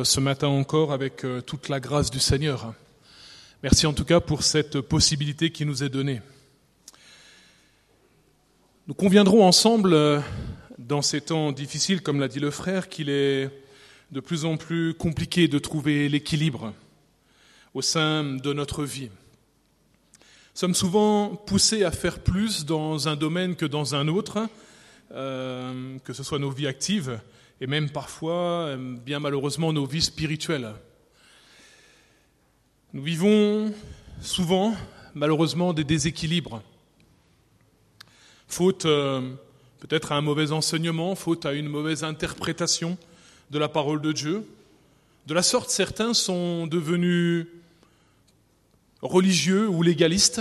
être ce matin encore avec euh, toute la grâce du Seigneur. Merci en tout cas pour cette possibilité qui nous est donnée. Nous conviendrons ensemble, euh, dans ces temps difficiles, comme l'a dit le frère, qu'il est de plus en plus compliqué de trouver l'équilibre au sein de notre vie. Nous sommes souvent poussés à faire plus dans un domaine que dans un autre, euh, que ce soit nos vies actives, et même parfois, euh, bien malheureusement, nos vies spirituelles. Nous vivons souvent, malheureusement, des déséquilibres. Faute euh, peut-être à un mauvais enseignement, faute à une mauvaise interprétation de la parole de Dieu. De la sorte, certains sont devenus religieux ou légalistes,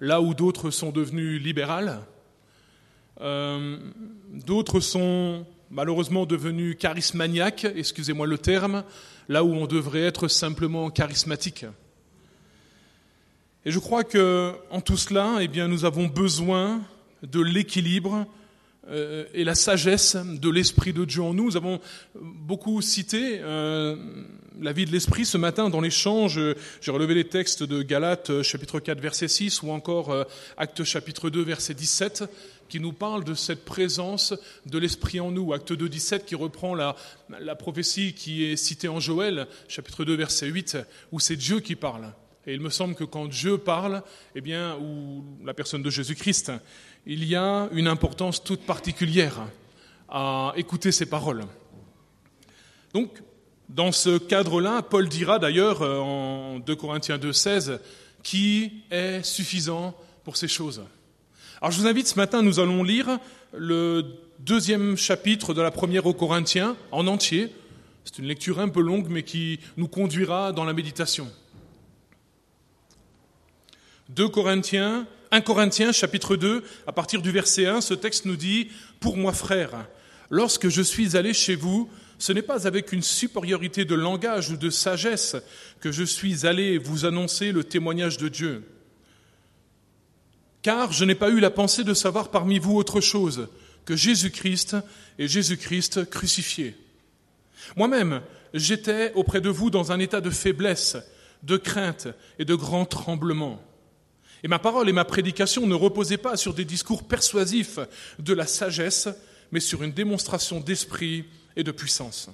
là où d'autres sont devenus libérales. Euh, d'autres sont malheureusement devenu charismaniaque, excusez-moi le terme, là où on devrait être simplement charismatique. Et je crois que en tout cela, eh bien, nous avons besoin de l'équilibre euh, et la sagesse de l'esprit de Dieu en nous. Nous avons beaucoup cité euh, la vie de l'esprit ce matin dans l'échange. J'ai relevé les textes de Galates chapitre 4 verset 6 ou encore euh, Actes chapitre 2 verset 17 qui nous parle de cette présence de l'Esprit en nous. Acte 2, 17 qui reprend la, la prophétie qui est citée en Joël, chapitre 2, verset 8, où c'est Dieu qui parle. Et il me semble que quand Dieu parle, eh bien, ou la personne de Jésus-Christ, il y a une importance toute particulière à écouter ces paroles. Donc, dans ce cadre-là, Paul dira d'ailleurs euh, en 2 Corinthiens 2, 16, qui est suffisant pour ces choses. Alors je vous invite ce matin, nous allons lire le deuxième chapitre de la première aux Corinthiens en entier. C'est une lecture un peu longue, mais qui nous conduira dans la méditation. 2 Corinthiens, 1 Corinthiens, chapitre 2, à partir du verset 1, ce texte nous dit Pour moi, frère, lorsque je suis allé chez vous, ce n'est pas avec une supériorité de langage ou de sagesse que je suis allé vous annoncer le témoignage de Dieu car je n'ai pas eu la pensée de savoir parmi vous autre chose que Jésus-Christ et Jésus-Christ crucifié. Moi-même, j'étais auprès de vous dans un état de faiblesse, de crainte et de grand tremblement. Et ma parole et ma prédication ne reposaient pas sur des discours persuasifs de la sagesse, mais sur une démonstration d'esprit et de puissance.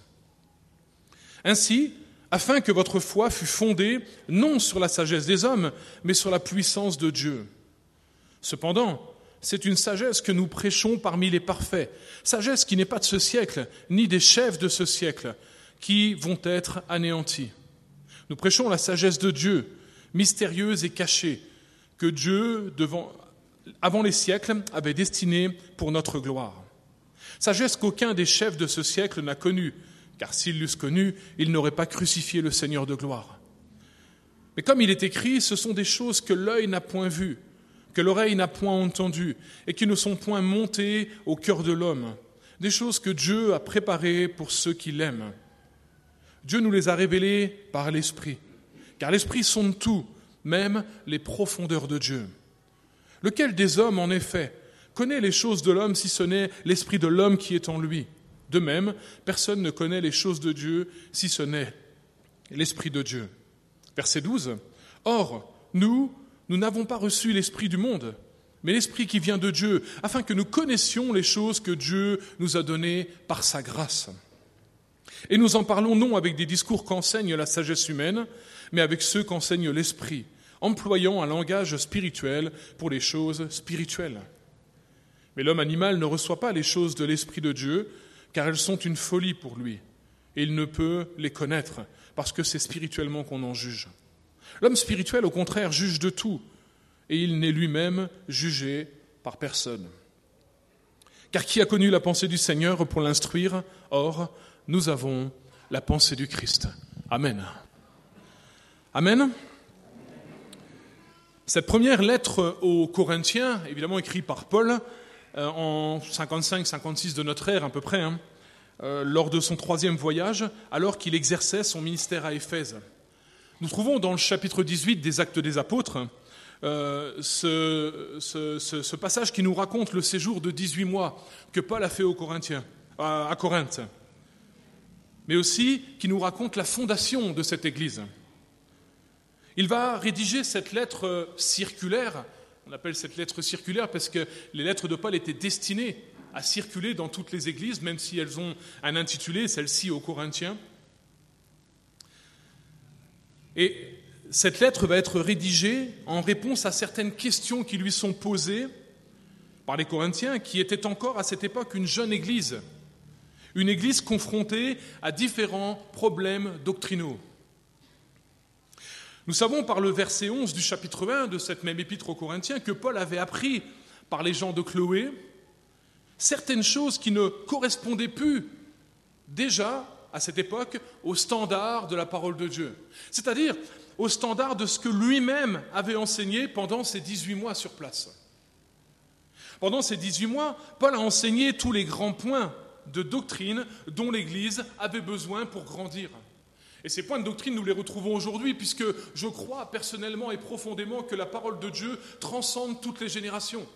Ainsi, afin que votre foi fût fondée non sur la sagesse des hommes, mais sur la puissance de Dieu. Cependant, c'est une sagesse que nous prêchons parmi les parfaits, sagesse qui n'est pas de ce siècle, ni des chefs de ce siècle, qui vont être anéantis. Nous prêchons la sagesse de Dieu, mystérieuse et cachée, que Dieu, avant les siècles, avait destinée pour notre gloire. Sagesse qu'aucun des chefs de ce siècle n'a connue, car s'ils l'eussent connue, ils n'auraient pas crucifié le Seigneur de gloire. Mais comme il est écrit, ce sont des choses que l'œil n'a point vues, que l'oreille n'a point entendu et qui ne sont point montées au cœur de l'homme, des choses que Dieu a préparées pour ceux qui l'aiment. Dieu nous les a révélées par l'Esprit, car l'Esprit sonde tout, même les profondeurs de Dieu. Lequel des hommes, en effet, connaît les choses de l'homme si ce n'est l'Esprit de l'homme qui est en lui? De même, personne ne connaît les choses de Dieu si ce n'est l'Esprit de Dieu. Verset 12. Or, nous, nous n'avons pas reçu l'Esprit du monde, mais l'Esprit qui vient de Dieu, afin que nous connaissions les choses que Dieu nous a données par sa grâce. Et nous en parlons non avec des discours qu'enseigne la sagesse humaine, mais avec ceux qu'enseigne l'Esprit, employant un langage spirituel pour les choses spirituelles. Mais l'homme animal ne reçoit pas les choses de l'Esprit de Dieu, car elles sont une folie pour lui, et il ne peut les connaître, parce que c'est spirituellement qu'on en juge. L'homme spirituel, au contraire, juge de tout, et il n'est lui-même jugé par personne. Car qui a connu la pensée du Seigneur pour l'instruire Or, nous avons la pensée du Christ. Amen. Amen. Cette première lettre aux Corinthiens, évidemment écrite par Paul euh, en 55-56 de notre ère à peu près, hein, euh, lors de son troisième voyage, alors qu'il exerçait son ministère à Éphèse. Nous trouvons dans le chapitre 18 des Actes des Apôtres euh, ce, passage qui nous raconte le séjour de 18 mois que Paul a fait Corinthiens, à, Corinthe. mais aussi qui nous raconte la fondation de cette Église. Il va rédiger cette lettre circulaire, on appelle cette lettre circulaire parce que les lettres de Paul étaient destinées à circuler dans toutes les églises, même si elles ont un intitulé, celle-ci aux Corinthiens. Et cette lettre va être rédigée en réponse à certaines questions qui lui sont posées par les Corinthiens, qui étaient encore à cette époque une jeune église, une église confrontée à différents problèmes doctrinaux. Nous savons par le verset 11 du chapitre 1 de cette même épître aux Corinthiens que Paul avait appris par les gens de Chloé certaines choses qui ne correspondaient plus déjà à cette époque au standard de la parole de Dieu, c'est-à-dire au standard de ce que lui-même avait enseigné pendant ses 18 mois sur place. Pendant ces 18 mois, Paul a enseigné tous les grands points de doctrine dont l'Église avait besoin pour grandir. Et ces points de doctrine, nous les retrouvons aujourd'hui, puisque je crois personnellement et profondément que la parole de Dieu transcende toutes les générations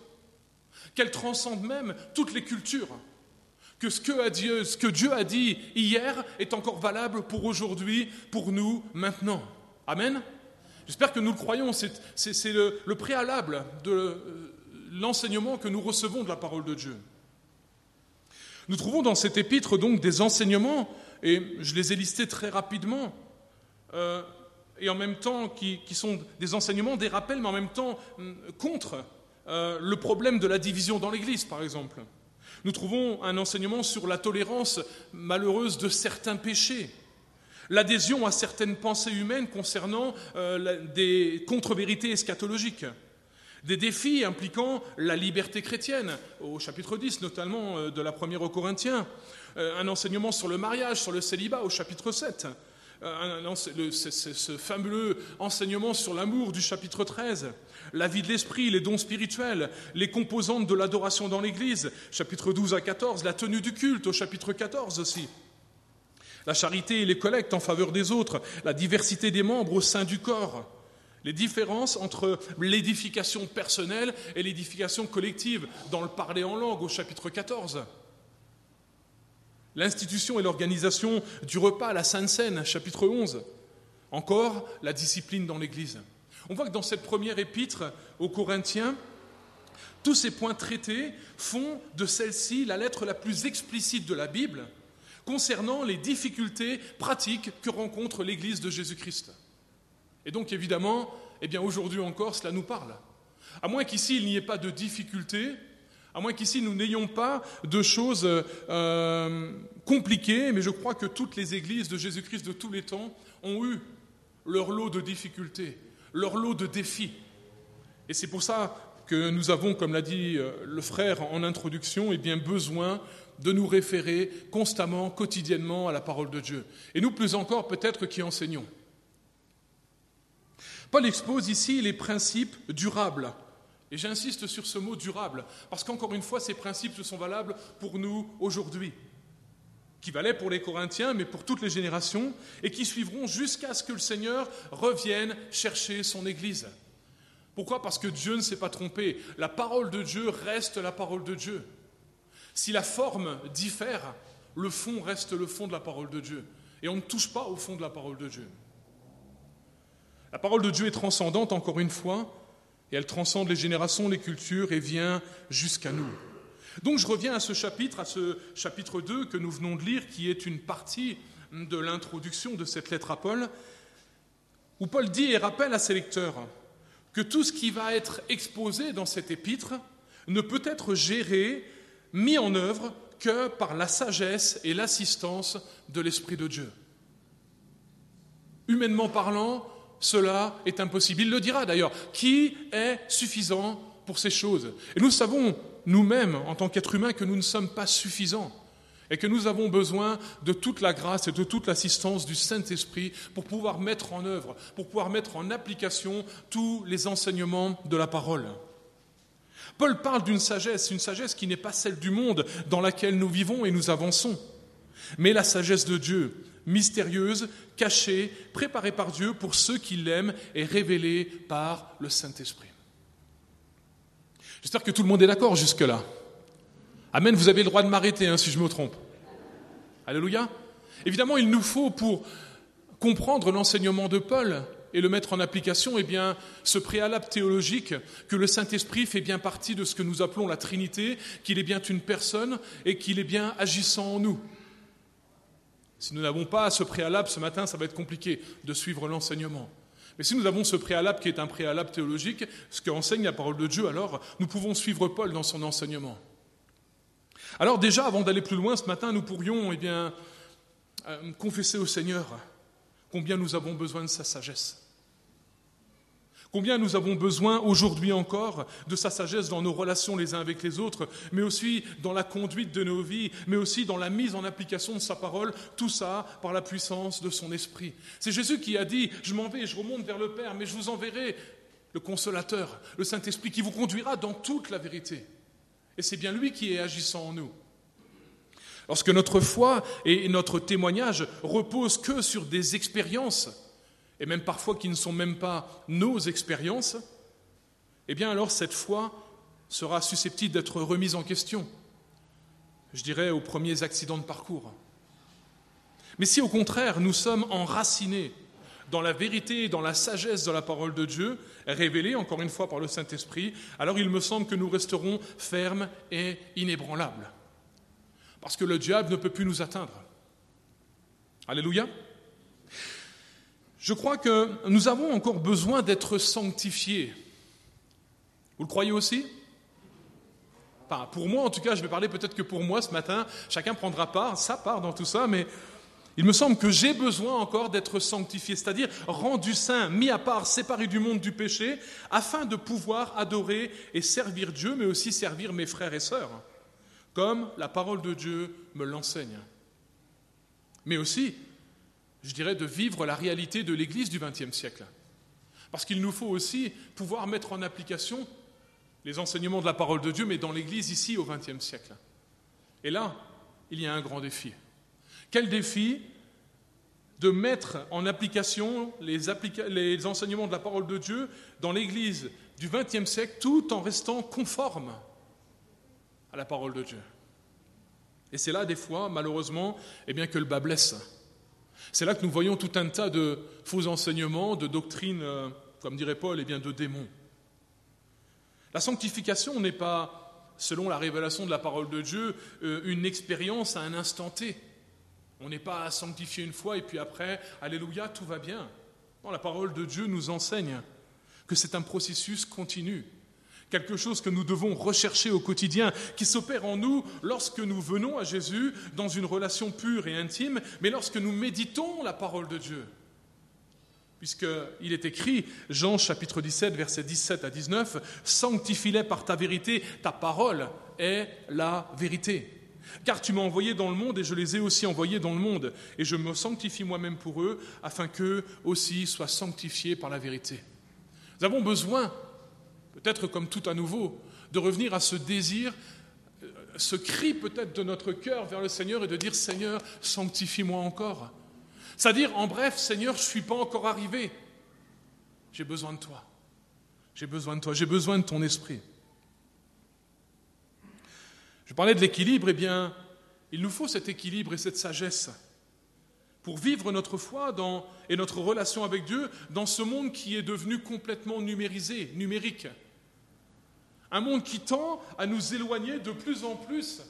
qu'elle transcende même toutes les cultures, que ce que, Dieu, ce que Dieu a dit hier est encore valable pour aujourd'hui, pour nous, maintenant. Amen J'espère que nous le croyons, c'est le, le, préalable de euh, l'enseignement que nous recevons de la parole de Dieu. Nous trouvons dans cet épître donc des enseignements, et je les ai listés très rapidement, euh, et en même temps qui, sont des enseignements, des rappels, mais en même temps hum, contre euh, le problème de la division dans l'Église, par exemple. Nous trouvons un enseignement sur la tolérance malheureuse de certains péchés, l'adhésion à certaines pensées humaines concernant euh, des contre-vérités eschatologiques, des défis impliquant la liberté chrétienne, au chapitre 10 notamment euh, de la première aux Corinthiens, un enseignement sur le mariage, sur le célibat au chapitre 7, ce fabuleux enseignement sur l'amour du chapitre 13, la vie de l'esprit, les dons spirituels, les composantes de l'adoration dans l'Église, chapitre 12 à 14, la tenue du culte au chapitre 14 aussi, la charité et les collectes en faveur des autres, la diversité des membres au sein du corps, les différences entre l'édification personnelle et l'édification collective dans le parler en langue au chapitre 14. L'institution et l'organisation du repas à la Sainte Seine, chapitre 11. Encore, la discipline dans l'Église. On voit que dans cette première épître aux Corinthiens, tous ces points traités font de celle-ci la lettre la plus explicite de la Bible concernant les difficultés pratiques que rencontre l'Église de Jésus-Christ. Et donc évidemment, eh bien aujourd'hui encore, cela nous parle. À moins qu'ici il n'y ait pas de difficultés, à moins qu'ici nous n'ayons pas de choses euh, compliquées, mais je crois que toutes les églises de Jésus-Christ de tous les temps ont eu leur lot de difficultés, leur lot de défis. Et c'est pour ça que nous avons, comme l'a dit euh, le frère en introduction, eh besoin de nous référer constamment, quotidiennement à la parole de Dieu. Et nous, plus encore, peut-être qui enseignons. Paul expose ici les principes durables et j'insiste sur ce mot durable, parce qu'encore une fois, ces principes sont valables pour nous aujourd'hui, qui valaient pour les Corinthiens, mais pour toutes les générations, et qui suivront jusqu'à ce que le Seigneur revienne chercher son Église. Pourquoi? Parce que Dieu ne s'est pas trompé. La parole de Dieu reste la parole de Dieu. Si la forme diffère, le fond reste le fond de la parole de Dieu. Et on ne touche pas au fond de la parole de Dieu. La parole de Dieu est transcendante, encore une fois, et elle transcende les générations, les cultures et vient jusqu'à nous. Donc je reviens à ce chapitre, à ce chapitre 2 que nous venons de lire, qui est une partie de l'introduction de cette lettre à Paul, où Paul dit et rappelle à ses lecteurs que tout ce qui va être exposé dans cet épître ne peut être géré, mis en œuvre que par la sagesse et l'assistance de l'Esprit de Dieu. Humainement parlant, cela est impossible. Il le dira d'ailleurs. Qui est suffisant pour ces choses? Et nous savons nous-mêmes, en tant qu'êtres humains, que nous ne sommes pas suffisants et que nous avons besoin de toute la grâce et de toute l'assistance du Saint-Esprit pour pouvoir mettre en œuvre, pour pouvoir mettre en application tous les enseignements de la parole. Paul parle d'une sagesse, une sagesse qui n'est pas celle du monde dans laquelle nous vivons et nous avançons, mais la sagesse de Dieu, mystérieuse, cachée, préparée par Dieu pour ceux qui l'aiment et révélée par le Saint-Esprit. J'espère que tout le monde est d'accord jusque-là. Amen, vous avez le droit de m'arrêter hein, si je me trompe. Alléluia. Évidemment, il nous faut, pour comprendre l'enseignement de Paul et le mettre en application, eh bien, ce préalable théologique que le Saint-Esprit fait bien partie de ce que nous appelons la Trinité, qu'il est bien une personne et qu'il est bien agissant en nous. Si nous n'avons pas ce préalable ce matin, ça va être compliqué de suivre l'enseignement. Mais si nous avons ce préalable qui est un préalable théologique, ce qu'enseigne la parole de Dieu, alors nous pouvons suivre Paul dans son enseignement. Alors déjà, avant d'aller plus loin ce matin, nous pourrions eh bien, euh, confesser au Seigneur combien nous avons besoin de sa sagesse. Combien nous avons besoin aujourd'hui encore de sa sagesse dans nos relations les uns avec les autres, mais aussi dans la conduite de nos vies, mais aussi dans la mise en application de sa parole, tout ça par la puissance de son esprit. C'est Jésus qui a dit, je m'en vais, je remonte vers le Père, mais je vous enverrai le consolateur, le Saint-Esprit, qui vous conduira dans toute la vérité. Et c'est bien lui qui est agissant en nous. Lorsque notre foi et notre témoignage reposent que sur des expériences, et même parfois qui ne sont même pas nos expériences, eh bien alors cette foi sera susceptible d'être remise en question, je dirais aux premiers accidents de parcours. Mais si au contraire nous sommes enracinés dans la vérité et dans la sagesse de la parole de Dieu, révélée encore une fois par le Saint-Esprit, alors il me semble que nous resterons fermes et inébranlables. Parce que le diable ne peut plus nous atteindre. Alléluia. Je crois que nous avons encore besoin d'être sanctifiés. Vous le croyez aussi? Enfin, Pour moi, en tout cas, je vais parler peut-être que pour moi ce matin, chacun prendra part, sa part dans tout ça, mais il me semble que j'ai besoin encore d'être sanctifié, c'est-à-dire rendu saint, mis à part, séparé du monde du péché, afin de pouvoir adorer et servir Dieu, mais aussi servir mes frères et sœurs, comme la parole de Dieu me l'enseigne. Mais aussi je dirais, de vivre la réalité de l'Église du XXe siècle. Parce qu'il nous faut aussi pouvoir mettre en application les enseignements de la parole de Dieu, mais dans l'Église ici au XXe siècle. Et là, il y a un grand défi. Quel défi de mettre en application les, enseignements de la parole de Dieu dans l'Église du XXe siècle tout en restant conforme à la parole de Dieu? Et c'est là, des fois, malheureusement, eh bien, que le bas blesse. C'est là que nous voyons tout un tas de faux enseignements, de doctrines, euh, comme dirait Paul, et eh bien de démons. La sanctification n'est pas, selon la révélation de la parole de Dieu, euh, une expérience à un instant T. On n'est pas sanctifié une fois et puis après, alléluia, tout va bien. Non, la parole de Dieu nous enseigne que c'est un processus continu quelque chose que nous devons rechercher au quotidien, qui s'opère en nous lorsque nous venons à Jésus dans une relation pure et intime, mais lorsque nous méditons la parole de Dieu. Puisqu'il est écrit, Jean chapitre 17, versets 17 à 19, Sanctifie-les par ta vérité, ta parole est la vérité. Car tu m'as envoyé dans le monde et je les ai aussi envoyés dans le monde, et je me sanctifie moi-même pour eux, afin qu'eux aussi soient sanctifiés par la vérité. Nous avons besoin peut-être comme tout à nouveau, de revenir à ce désir, ce cri peut-être de notre cœur vers le Seigneur et de dire Seigneur, sanctifie-moi encore. C'est-à-dire, en bref, Seigneur, je ne suis pas encore arrivé. J'ai besoin de toi. J'ai besoin de toi. J'ai besoin de ton esprit. Je parlais de l'équilibre, eh bien, il nous faut cet équilibre et cette sagesse pour vivre notre foi et notre relation avec Dieu dans ce monde qui est devenu complètement numérisé, numérique. Un monde qui tend à nous éloigner de plus en plus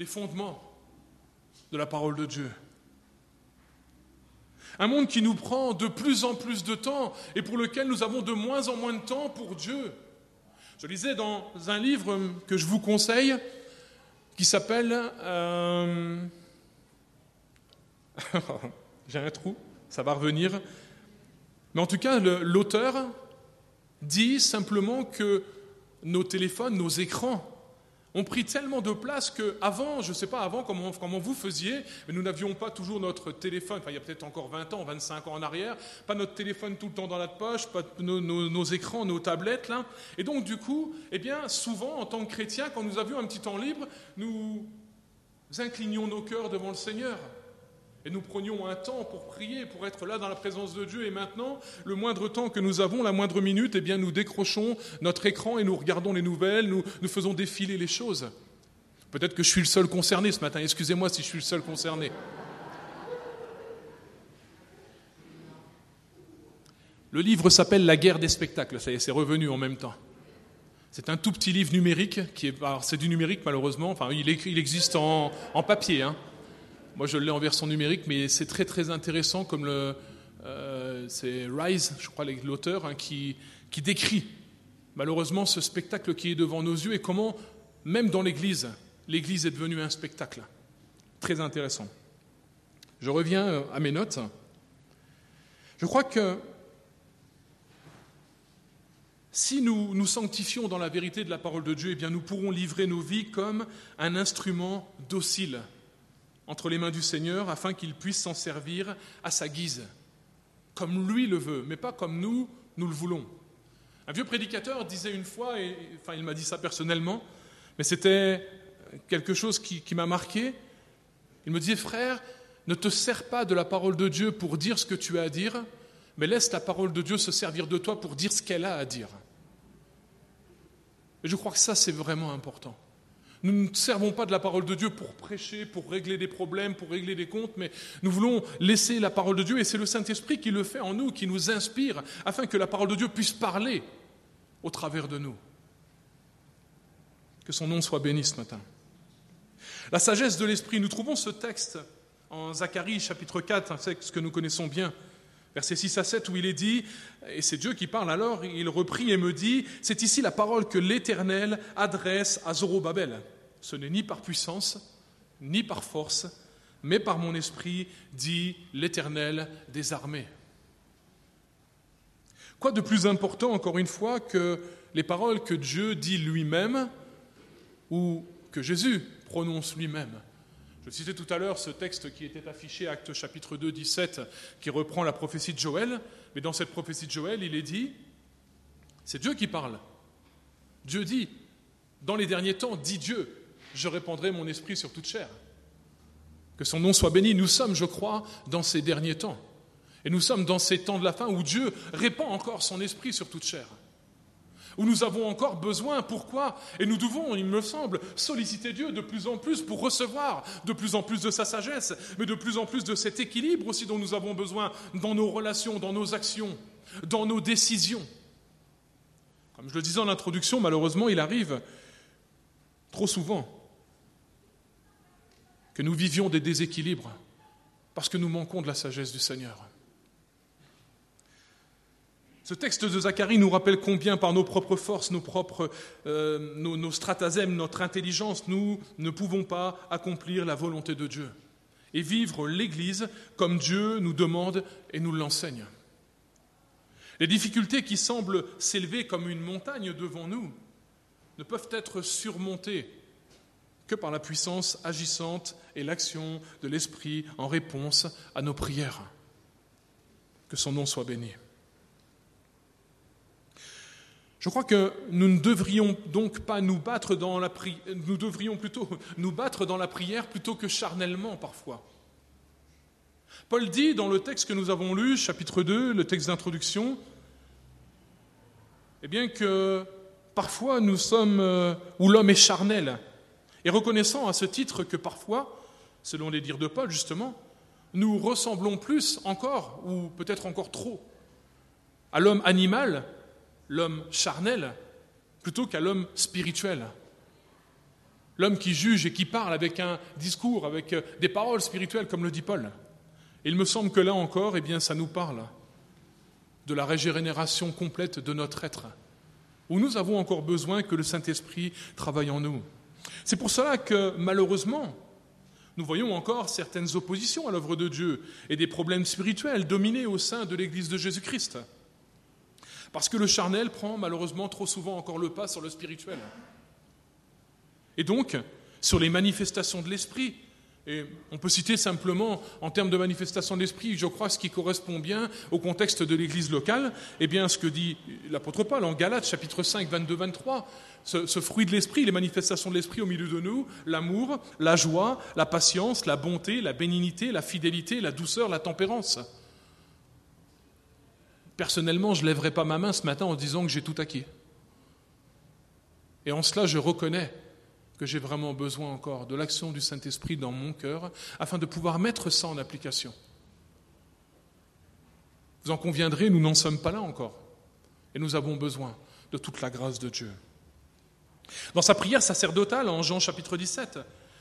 des fondements de la parole de Dieu. Un monde qui nous prend de plus en plus de temps et pour lequel nous avons de moins en moins de temps pour Dieu. Je lisais dans un livre que je vous conseille qui s'appelle... Euh, j'ai un trou, ça va revenir. Mais en tout cas, l'auteur dit simplement que nos téléphones, nos écrans ont pris tellement de place qu'avant, je ne sais pas avant comment, vous faisiez, mais nous n'avions pas toujours notre téléphone, enfin il y a peut-être encore 20 ans, 25 ans en arrière, pas notre téléphone tout le temps dans la poche, pas nos, écrans, nos tablettes, là. Et donc du coup, eh bien, souvent, en tant que chrétiens, quand nous avions un petit temps libre, nous inclinions nos cœurs devant le Seigneur. Et nous prenions un temps pour prier, pour être là dans la présence de Dieu. Et maintenant, le moindre temps que nous avons, la moindre minute, eh bien, nous décrochons notre écran et nous regardons les nouvelles, nous, nous faisons défiler les choses. Peut-être que je suis le seul concerné ce matin. Excusez-moi si je suis le seul concerné. Le livre s'appelle La guerre des spectacles. Ça y est, c'est revenu en même temps. C'est un tout petit livre numérique qui est, c'est du numérique malheureusement. Enfin, il, existe en, en papier. Hein. Moi je l'ai en version numérique, mais c'est très très intéressant comme le, euh, c'est Rise, je crois l'auteur, hein, qui, qui décrit malheureusement ce spectacle qui est devant nos yeux et comment, même dans l'Église, l'Église est devenue un spectacle. Très intéressant. Je reviens euh, à mes notes. Je crois que si nous nous sanctifions dans la vérité de la parole de Dieu, eh bien nous pourrons livrer nos vies comme un instrument docile entre les mains du Seigneur afin qu'il puisse s'en servir à sa guise, comme lui le veut, mais pas comme nous, nous le voulons. Un vieux prédicateur disait une fois, et, enfin il m'a dit ça personnellement, mais c'était quelque chose qui, m'a marqué. Il me disait, frère, ne te sers pas de la parole de Dieu pour dire ce que tu as à dire, mais laisse la parole de Dieu se servir de toi pour dire ce qu'elle a à dire. Et je crois que ça, c'est vraiment important. Nous ne servons pas de la parole de Dieu pour prêcher, pour régler des problèmes, pour régler des comptes, mais nous voulons laisser la parole de Dieu, et c'est le Saint-Esprit qui le fait en nous, qui nous inspire, afin que la parole de Dieu puisse parler au travers de nous. Que son nom soit béni ce matin. La sagesse de l'Esprit, nous trouvons ce texte en Zacharie chapitre 4, un texte que nous connaissons bien, Verset 6 à 7 où il est dit, et c'est Dieu qui parle alors, il reprit et me dit, c'est ici la parole que l'Éternel adresse à Zorobabel. Ce n'est ni par puissance, ni par force, mais par mon esprit, dit l'Éternel des armées. Quoi de plus important, encore une fois, que les paroles que Dieu dit lui-même ou que Jésus prononce lui-même? Je citais tout à l'heure ce texte qui était affiché, Acte chapitre 2, 17, qui reprend la prophétie de Joël. Mais dans cette prophétie de Joël, il est dit, c'est Dieu qui parle. Dieu dit, dans les derniers temps, dit Dieu, je répandrai mon esprit sur toute chair. Que son nom soit béni. Nous sommes, je crois, dans ces derniers temps. Et nous sommes dans ces temps de la fin où Dieu répand encore son esprit sur toute chair où nous avons encore besoin. Pourquoi? Et nous devons, il me semble, solliciter Dieu de plus en plus pour recevoir de plus en plus de sa sagesse, mais de plus en plus de cet équilibre aussi dont nous avons besoin dans nos relations, dans nos actions, dans nos décisions. Comme je le disais en introduction, malheureusement, il arrive trop souvent que nous vivions des déséquilibres parce que nous manquons de la sagesse du Seigneur. Ce texte de Zacharie nous rappelle combien par nos propres forces, nos propres euh, stratagèmes, notre intelligence, nous ne pouvons pas accomplir la volonté de Dieu et vivre l'Église comme Dieu nous demande et nous l'enseigne. Les difficultés qui semblent s'élever comme une montagne devant nous ne peuvent être surmontées que par la puissance agissante et l'action de l'Esprit en réponse à nos prières. Que son nom soit béni. Je crois que nous ne devrions donc pas nous battre dans la prière, nous devrions plutôt nous battre dans la prière plutôt que charnellement parfois. Paul dit dans le texte que nous avons lu, chapitre 2, le texte d'introduction, eh bien que parfois nous sommes euh, où l'homme est charnel, et reconnaissant à ce titre que parfois, selon les dires de Paul justement, nous ressemblons plus encore, ou peut-être encore trop, à l'homme animal l'homme charnel plutôt qu'à l'homme spirituel. L'homme qui juge et qui parle avec un discours, avec euh, des paroles spirituelles, comme le dit Paul. il me semble que là encore, eh bien, ça nous parle de la régénération complète de notre être, où nous avons encore besoin que le Saint-Esprit travaille en nous. C'est pour cela que, malheureusement, nous voyons encore certaines oppositions à l'œuvre de Dieu et des problèmes spirituels dominés au sein de l'Église de Jésus-Christ. Parce que le charnel prend malheureusement trop souvent encore le pas sur le spirituel. Et donc, sur les manifestations de l'esprit, et on peut citer simplement, en termes de manifestation de l'esprit, je crois ce qui correspond bien au contexte de l'Église locale, eh bien ce que dit l'apôtre Paul en Galates chapitre 5, 22-23, ce, ce, fruit de l'esprit, les manifestations de l'esprit au milieu de nous, l'amour, la joie, la patience, la bonté, la bénignité, la fidélité, la douceur, la tempérance. Personnellement, je ne lèverai pas ma main ce matin en disant que j'ai tout acquis. Et en cela, je reconnais que j'ai vraiment besoin encore de l'action du Saint-Esprit dans mon cœur afin de pouvoir mettre ça en application. Vous en conviendrez, nous n'en sommes pas là encore. Et nous avons besoin de toute la grâce de Dieu. Dans sa prière sacerdotale en Jean chapitre 17,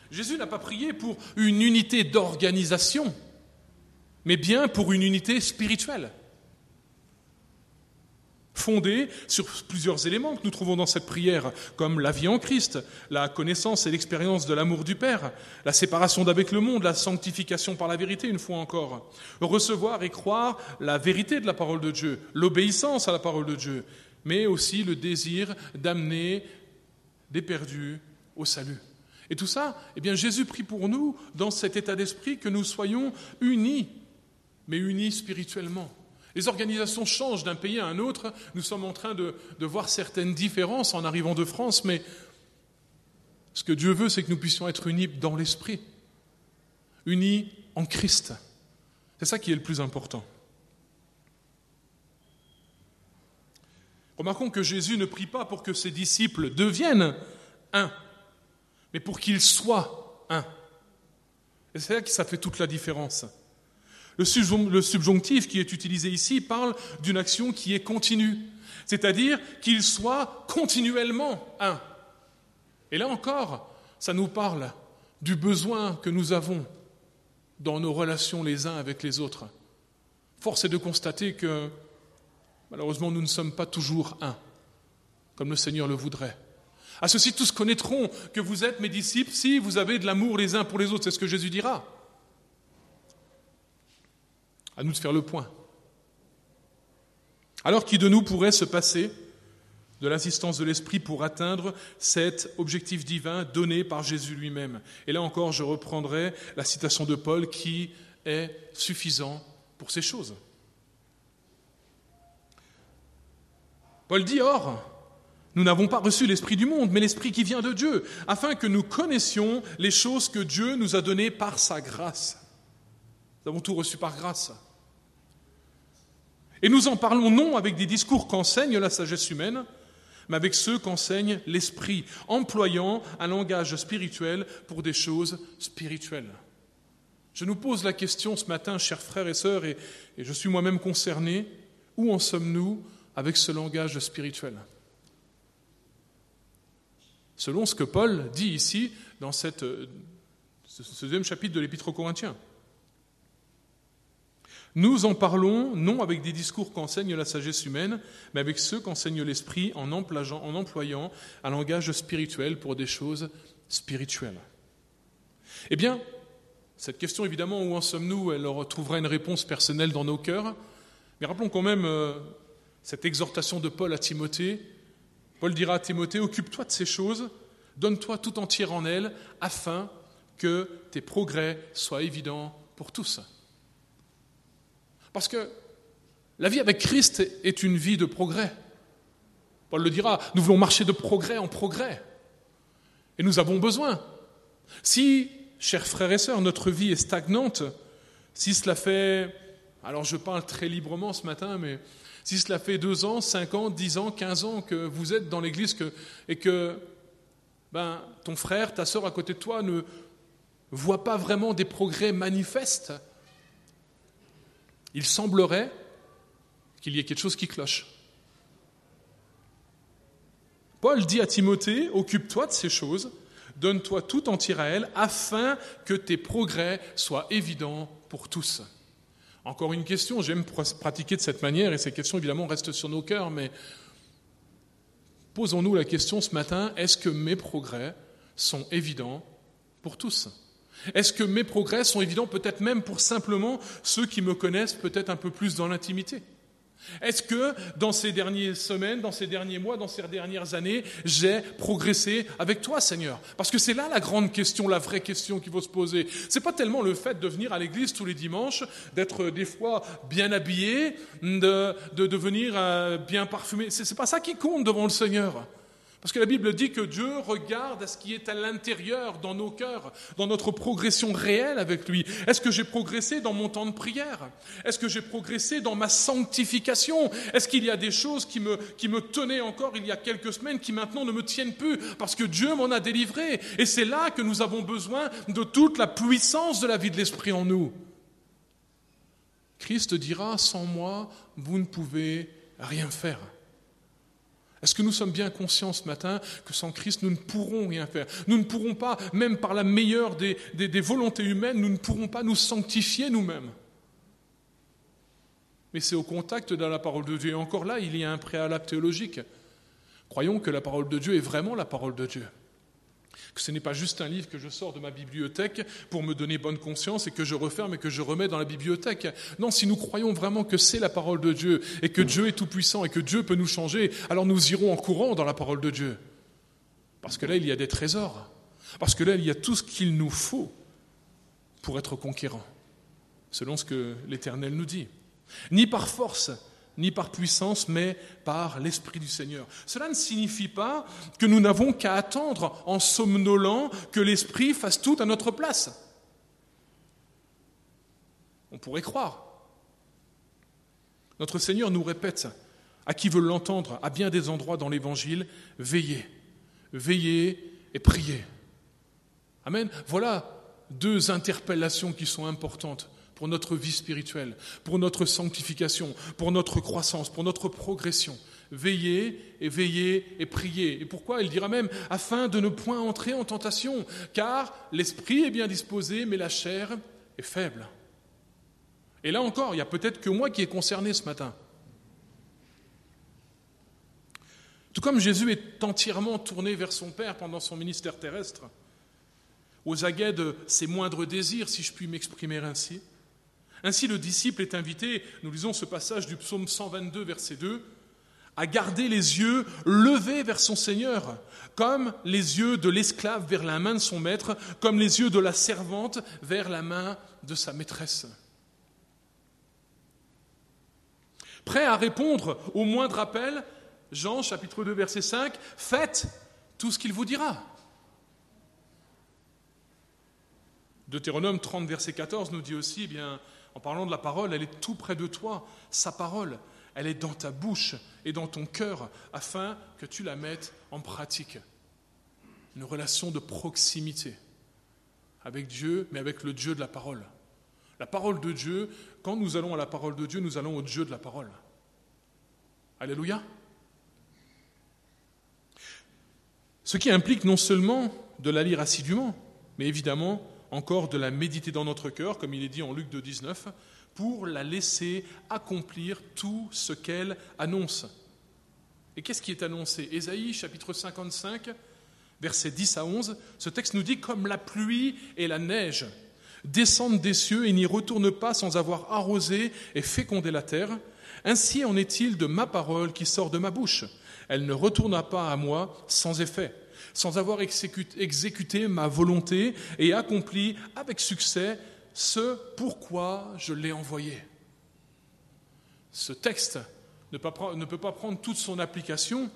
Jésus n'a pas prié pour une unité d'organisation, mais bien pour une unité spirituelle fondée sur plusieurs éléments que nous trouvons dans cette prière, comme la vie en Christ, la connaissance et l'expérience de l'amour du Père, la séparation d'avec le monde, la sanctification par la vérité, une fois encore, recevoir et croire la vérité de la parole de Dieu, l'obéissance à la parole de Dieu, mais aussi le désir d'amener des perdus au salut. Et tout ça, eh bien, Jésus prie pour nous dans cet état d'esprit que nous soyons unis, mais unis spirituellement. Les organisations changent d'un pays à un autre. Nous sommes en train de, voir certaines différences en arrivant de France, mais ce que Dieu veut, c'est que nous puissions être unis dans l'esprit, unis en Christ. C'est ça qui est le plus important. Remarquons que Jésus ne prie pas pour que ses disciples deviennent un, mais pour qu'ils soient un. Et c'est là que ça fait toute la différence. Le subjonctif qui est utilisé ici parle d'une action qui est continue, c'est-à-dire qu'il soit continuellement un. Et là encore, ça nous parle du besoin que nous avons dans nos relations les uns avec les autres. Force est de constater que malheureusement nous ne sommes pas toujours un, comme le Seigneur le voudrait. À ceci tous connaîtront que vous êtes mes disciples si vous avez de l'amour les uns pour les autres, c'est ce que Jésus dira. À nous de faire le point. Alors qui de nous pourrait se passer de l'assistance de l'Esprit pour atteindre cet objectif divin donné par Jésus lui-même? Et là encore, je reprendrai la citation de Paul qui est suffisant pour ces choses. Paul dit Or, nous n'avons pas reçu l'Esprit du monde, mais l'Esprit qui vient de Dieu, afin que nous connaissions les choses que Dieu nous a données par sa grâce. Nous avons tout reçu par grâce. Et nous en parlons non avec des discours qu'enseigne la sagesse humaine, mais avec ceux qu'enseigne l'Esprit, employant un langage spirituel pour des choses spirituelles. Je nous pose la question ce matin, chers frères et sœurs, et, je suis moi-même concerné, où en sommes-nous avec ce langage spirituel? Selon ce que Paul dit ici dans cette, ce deuxième chapitre de l'Épître aux Corinthiens. Nous en parlons non avec des discours qu'enseigne la sagesse humaine, mais avec ceux qu'enseigne l'Esprit en, employant un langage spirituel pour des choses spirituelles. Eh bien, cette question, évidemment, où en sommes-nous, elle retrouvera une réponse personnelle dans nos cœurs. Mais rappelons quand même euh, cette exhortation de Paul à Timothée. Paul dira à Timothée, occupe-toi de ces choses, donne-toi tout entier en elles, afin que tes progrès soient évidents pour tous. Parce que la vie avec Christ est une vie de progrès. Paul le dira, nous voulons marcher de progrès en progrès. Et nous avons besoin. Si, chers frères et sœurs, notre vie est stagnante, si cela fait, alors je parle très librement ce matin, mais si cela fait deux ans, cinq ans, dix ans, quinze ans que vous êtes dans l'Église et que ben, ton frère, ta sœur à côté de toi ne voit pas vraiment des progrès manifestes, il semblerait qu'il y ait quelque chose qui cloche. Paul dit à Timothée, occupe-toi de ces choses, donne-toi tout entier à elles, afin que tes progrès soient évidents pour tous. Encore une question, j'aime pratiquer de cette manière, et ces questions évidemment restent sur nos cœurs, mais posons-nous la question ce matin, est-ce que mes progrès sont évidents pour tous? Est-ce que mes progrès sont évidents peut-être même pour simplement ceux qui me connaissent peut-être un peu plus dans l'intimité? Est-ce que dans ces dernières semaines, dans ces derniers mois, dans ces dernières années, j'ai progressé avec toi, Seigneur? Parce que c'est là la grande question, la vraie question qu'il faut se poser. C'est pas tellement le fait de venir à l'église tous les dimanches, d'être des fois bien habillé, de, de devenir euh, bien parfumé. C'est pas ça qui compte devant le Seigneur. Parce que la Bible dit que Dieu regarde à ce qui est à l'intérieur, dans nos cœurs, dans notre progression réelle avec lui. Est-ce que j'ai progressé dans mon temps de prière? Est-ce que j'ai progressé dans ma sanctification? Est-ce qu'il y a des choses qui me, qui me tenaient encore il y a quelques semaines qui maintenant ne me tiennent plus? Parce que Dieu m'en a délivré Et c'est là que nous avons besoin de toute la puissance de la vie de l'Esprit en nous. Christ dira, sans moi, vous ne pouvez rien faire. Est-ce que nous sommes bien conscients ce matin que sans Christ, nous ne pourrons rien faire? Nous ne pourrons pas, même par la meilleure des, volontés humaines, nous ne pourrons pas nous sanctifier nous-mêmes. Mais c'est au contact de la parole de Dieu. Et encore là, il y a un préalable théologique. Croyons que la parole de Dieu est vraiment la parole de Dieu. Que ce n'est pas juste un livre que je sors de ma bibliothèque pour me donner bonne conscience et que je referme et que je remets dans la bibliothèque. Non, si nous croyons vraiment que c'est la parole de Dieu et que Dieu est tout-puissant et que Dieu peut nous changer, alors nous irons en courant dans la parole de Dieu. Parce que là, il y a des trésors. Parce que là, il y a tout ce qu'il nous faut pour être conquérant, selon ce que l'Éternel nous dit. Ni par force, ni par puissance, mais par l'Esprit du Seigneur. Cela ne signifie pas que nous n'avons qu'à attendre en somnolant que l'Esprit fasse tout à notre place. On pourrait croire. Notre Seigneur nous répète, à qui veut l'entendre, à bien des endroits dans l'Évangile, veillez, veillez et priez. Amen. Voilà deux interpellations qui sont importantes pour notre vie spirituelle, pour notre sanctification, pour notre croissance, pour notre progression. Veillez et veillez et priez. Et pourquoi? Il dira même afin de ne point entrer en tentation, car l'esprit est bien disposé, mais la chair est faible. Et là encore, il y a peut-être que moi qui est concerné ce matin. Tout comme Jésus est entièrement tourné vers son Père pendant son ministère terrestre, aux aguets de ses moindres désirs, si je puis m'exprimer ainsi, ainsi, le disciple est invité, nous lisons ce passage du psaume 122, verset 2, à garder les yeux levés vers son Seigneur, comme les yeux de l'esclave vers la main de son maître, comme les yeux de la servante vers la main de sa maîtresse. Prêt à répondre au moindre appel, Jean chapitre 2 verset 5, faites tout ce qu'il vous dira. Deutéronome 30 verset 14 nous dit aussi, eh bien, en parlant de la parole, elle est tout près de toi. Sa parole, elle est dans ta bouche et dans ton cœur afin que tu la mettes en pratique. Une relation de proximité avec Dieu, mais avec le Dieu de la parole. La parole de Dieu, quand nous allons à la parole de Dieu, nous allons au Dieu de la parole. Alléluia. Ce qui implique non seulement de la lire assidûment, mais évidemment encore de la méditer dans notre cœur, comme il est dit en Luc 2, 19, pour la laisser accomplir tout ce qu'elle annonce. Et qu'est-ce qui est annoncé? Ésaïe chapitre 55, versets 10 à 11, ce texte nous dit comme la pluie et la neige descendent des cieux et n'y retournent pas sans avoir arrosé et fécondé la terre, ainsi en est-il de ma parole qui sort de ma bouche. Elle ne retourna pas à moi sans effet sans avoir exécuté ma volonté et accompli avec succès ce pourquoi je l'ai envoyé. Ce texte ne peut pas prendre toute son application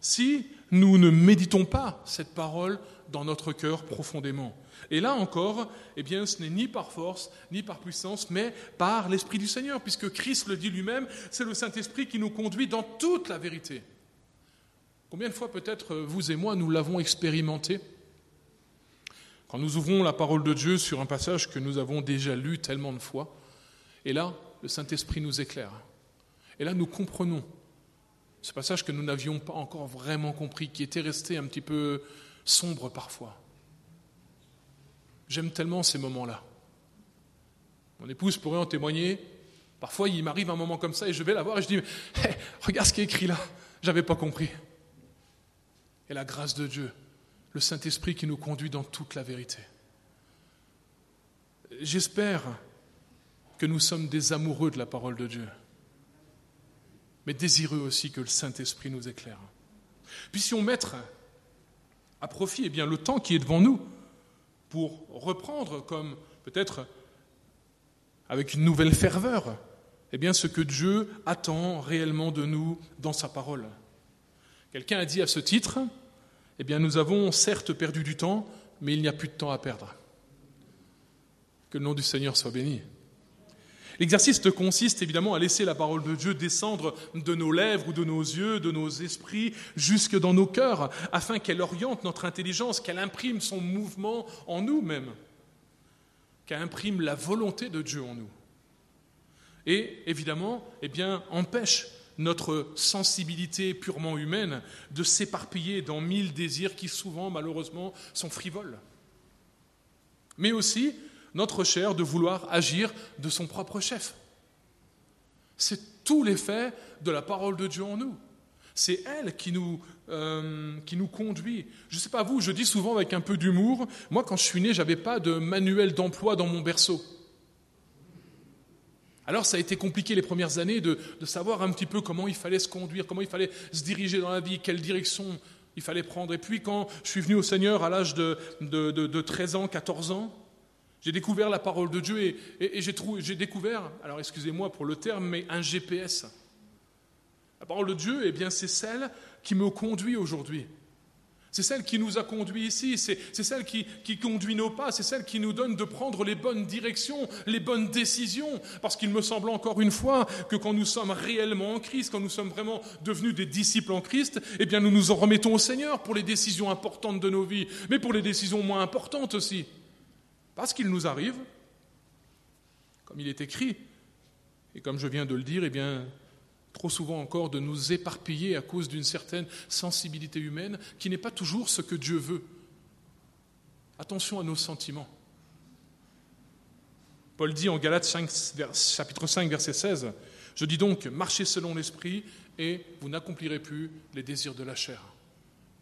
si nous ne méditons pas cette parole dans notre cœur profondément. Et là encore, eh ce n'est ni par force, ni par puissance, mais par l'Esprit du Seigneur, puisque Christ le dit lui-même, c'est le Saint-Esprit qui nous conduit dans toute la vérité. Combien de fois peut-être euh, vous et moi nous l'avons expérimenté Quand nous ouvrons la parole de Dieu sur un passage que nous avons déjà lu tellement de fois, et là, le Saint-Esprit nous éclaire. Et là, nous comprenons ce passage que nous n'avions pas encore vraiment compris, qui était resté un petit peu sombre parfois. J'aime tellement ces moments-là. Mon épouse pourrait en témoigner. Parfois, il m'arrive un moment comme ça et je vais la voir et je dis Regarde ce qui est écrit là, j'avais pas compris et la grâce de Dieu, le Saint-Esprit qui nous conduit dans toute la vérité. J'espère que nous sommes des amoureux de la parole de Dieu, mais désireux aussi que le Saint-Esprit nous éclaire. Puissions mettre à profit eh bien, le temps qui est devant nous pour reprendre comme peut-être avec une nouvelle ferveur eh ce que Dieu attend réellement de nous dans sa parole. Quelqu'un a dit à ce titre, eh bien nous avons certes perdu du temps, mais il n'y a plus de temps à perdre. Que le nom du Seigneur soit béni. L'exercice consiste évidemment à laisser la parole de Dieu descendre de nos lèvres ou de nos yeux, de nos esprits, jusque dans nos cœurs, afin qu'elle oriente notre intelligence, qu'elle imprime son mouvement en nous-mêmes, qu'elle imprime la volonté de Dieu en nous. et évidemment eh bien, empêche notre sensibilité purement humaine de s'éparpiller dans mille désirs qui souvent, malheureusement, sont frivoles. Mais aussi notre chair de vouloir agir de son propre chef. C'est tout l'effet de la parole de Dieu en nous. C'est elle qui nous, euh, qui nous conduit. Je ne sais pas vous, je dis souvent avec un peu d'humour, moi quand je suis né, je n'avais pas de manuel d'emploi dans mon berceau. Alors ça a été compliqué les premières années de, savoir un petit peu comment il fallait se conduire, comment il fallait se diriger dans la vie, quelle direction il fallait prendre. Et puis quand je suis venu au Seigneur à l'âge de, de, 13 ans, 14 ans, j'ai découvert la parole de Dieu et, et, j'ai découvert, alors excusez-moi pour le terme, mais un GPS. La parole de Dieu, eh bien, c'est celle qui me conduit aujourd'hui. C'est celle qui nous a conduits ici, c'est celle qui, conduit nos pas, c'est celle qui nous donne de prendre les bonnes directions, les bonnes décisions. Parce qu'il me semble encore une fois que quand nous sommes réellement en Christ, quand nous sommes vraiment devenus des disciples en Christ, eh bien nous nous en remettons au Seigneur pour les décisions importantes de nos vies, mais pour les décisions moins importantes aussi. Parce qu'il nous arrive, comme il est écrit, et comme je viens de le dire, eh bien trop souvent encore de nous éparpiller à cause d'une certaine sensibilité humaine qui n'est pas toujours ce que Dieu veut. Attention à nos sentiments. Paul dit en Galates chapitre 5, verset 16, Je dis donc, marchez selon l'Esprit et vous n'accomplirez plus les désirs de la chair.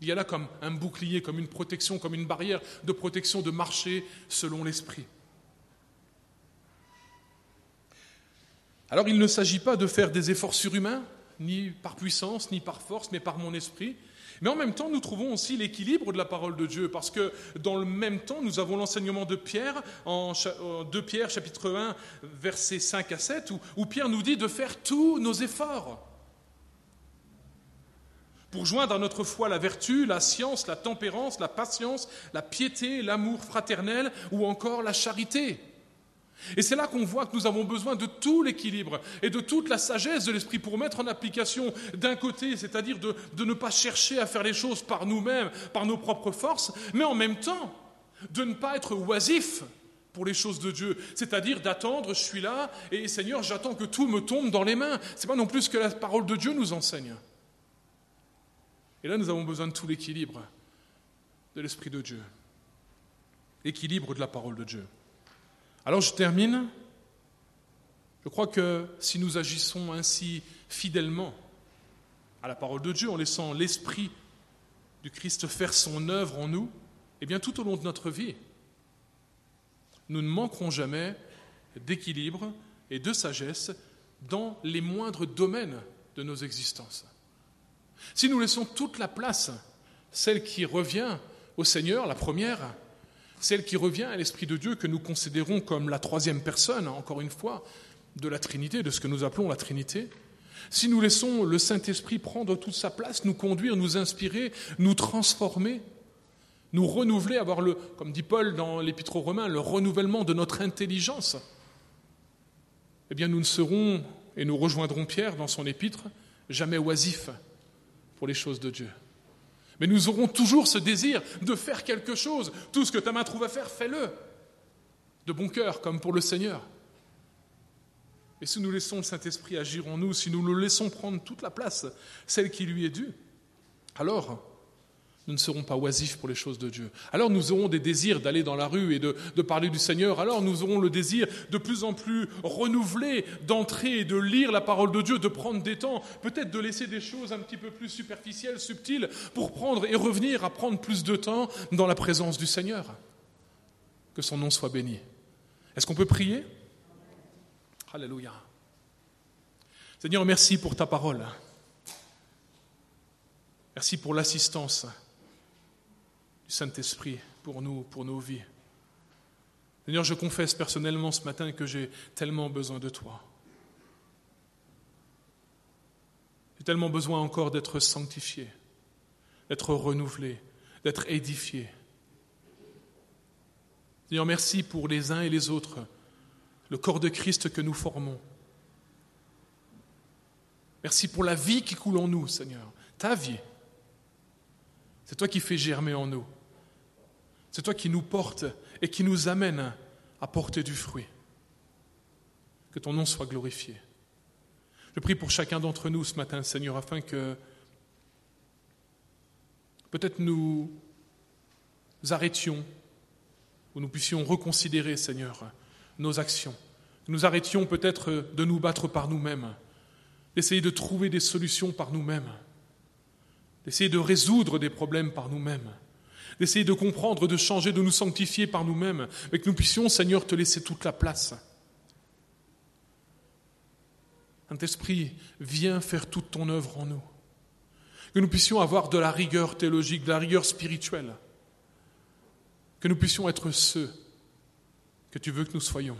Il y a là comme un bouclier, comme une protection, comme une barrière de protection de marcher selon l'Esprit. Alors il ne s'agit pas de faire des efforts surhumains, ni par puissance, ni par force, mais par mon esprit. Mais en même temps, nous trouvons aussi l'équilibre de la parole de Dieu, parce que dans le même temps, nous avons l'enseignement de Pierre, en 2 Pierre chapitre 1, versets 5 à 7, où, où Pierre nous dit de faire tous nos efforts pour joindre à notre foi la vertu, la science, la tempérance, la patience, la piété, l'amour fraternel ou encore la charité. Et c'est là qu'on voit que nous avons besoin de tout l'équilibre et de toute la sagesse de l'esprit pour mettre en application d'un côté, c'est-à-dire de, ne pas chercher à faire les choses par nous-mêmes, par nos propres forces, mais en même temps de ne pas être oisif pour les choses de Dieu, c'est-à-dire d'attendre, je suis là, et Seigneur, j'attends que tout me tombe dans les mains. Ce n'est pas non plus ce que la parole de Dieu nous enseigne. Et là, nous avons besoin de tout l'équilibre de l'Esprit de Dieu, l'équilibre de la parole de Dieu. Alors je termine. Je crois que si nous agissons ainsi fidèlement à la parole de Dieu, en laissant l'Esprit du Christ faire son œuvre en nous, eh bien tout au long de notre vie, nous ne manquerons jamais d'équilibre et de sagesse dans les moindres domaines de nos existences. Si nous laissons toute la place, celle qui revient au Seigneur, la première, celle qui revient à l'Esprit de Dieu que nous considérons comme la troisième personne, encore une fois, de la Trinité, de ce que nous appelons la Trinité, si nous laissons le Saint-Esprit prendre toute sa place, nous conduire, nous inspirer, nous transformer, nous renouveler, avoir le, comme dit Paul dans l'Épître aux Romains, le renouvellement de notre intelligence, eh bien nous ne serons, et nous rejoindrons Pierre dans son épître, jamais oisifs pour les choses de Dieu. Mais nous aurons toujours ce désir de faire quelque chose. Tout ce que ta main trouve à faire, fais-le. De bon cœur, comme pour le Seigneur. Et si nous laissons le Saint-Esprit agir en nous, si nous le laissons prendre toute la place, celle qui lui est due, alors nous ne serons pas oisifs pour les choses de Dieu. Alors nous aurons des désirs d'aller dans la rue et de, parler du Seigneur. Alors nous aurons le désir de plus en plus renouvelé d'entrer et de lire la parole de Dieu, de prendre des temps, peut-être de laisser des choses un petit peu plus superficielles, subtiles, pour prendre et revenir à prendre plus de temps dans la présence du Seigneur. Que son nom soit béni. Est-ce qu'on peut prier? Alléluia. Seigneur, merci pour ta parole. Merci pour l'assistance du Saint-Esprit pour nous, pour nos vies. Seigneur, je confesse personnellement ce matin que j'ai tellement besoin de toi. J'ai tellement besoin encore d'être sanctifié, d'être renouvelé, d'être édifié. Seigneur, merci pour les uns et les autres, le corps de Christ que nous formons. Merci pour la vie qui coule en nous, Seigneur, ta vie. C'est toi qui fais germer en nous. C'est toi qui nous portes et qui nous amène à porter du fruit. que ton nom soit glorifié. Je prie pour chacun d'entre nous ce matin, Seigneur, afin que peut-être nous arrêtions ou nous puissions reconsidérer, Seigneur, nos actions. Nous arrêtions peut-être de nous battre par nous-mêmes, d'essayer de trouver des solutions par nous-mêmes, d'essayer de résoudre des problèmes par nous-mêmes, d'essayer de comprendre, de changer, de nous sanctifier par nous-mêmes, mais que nous puissions, Seigneur, te laisser toute la place. Saint-Esprit, viens faire toute ton œuvre en nous. Que nous puissions avoir de la rigueur théologique, de la rigueur spirituelle. Que nous puissions être ceux que tu veux que nous soyons.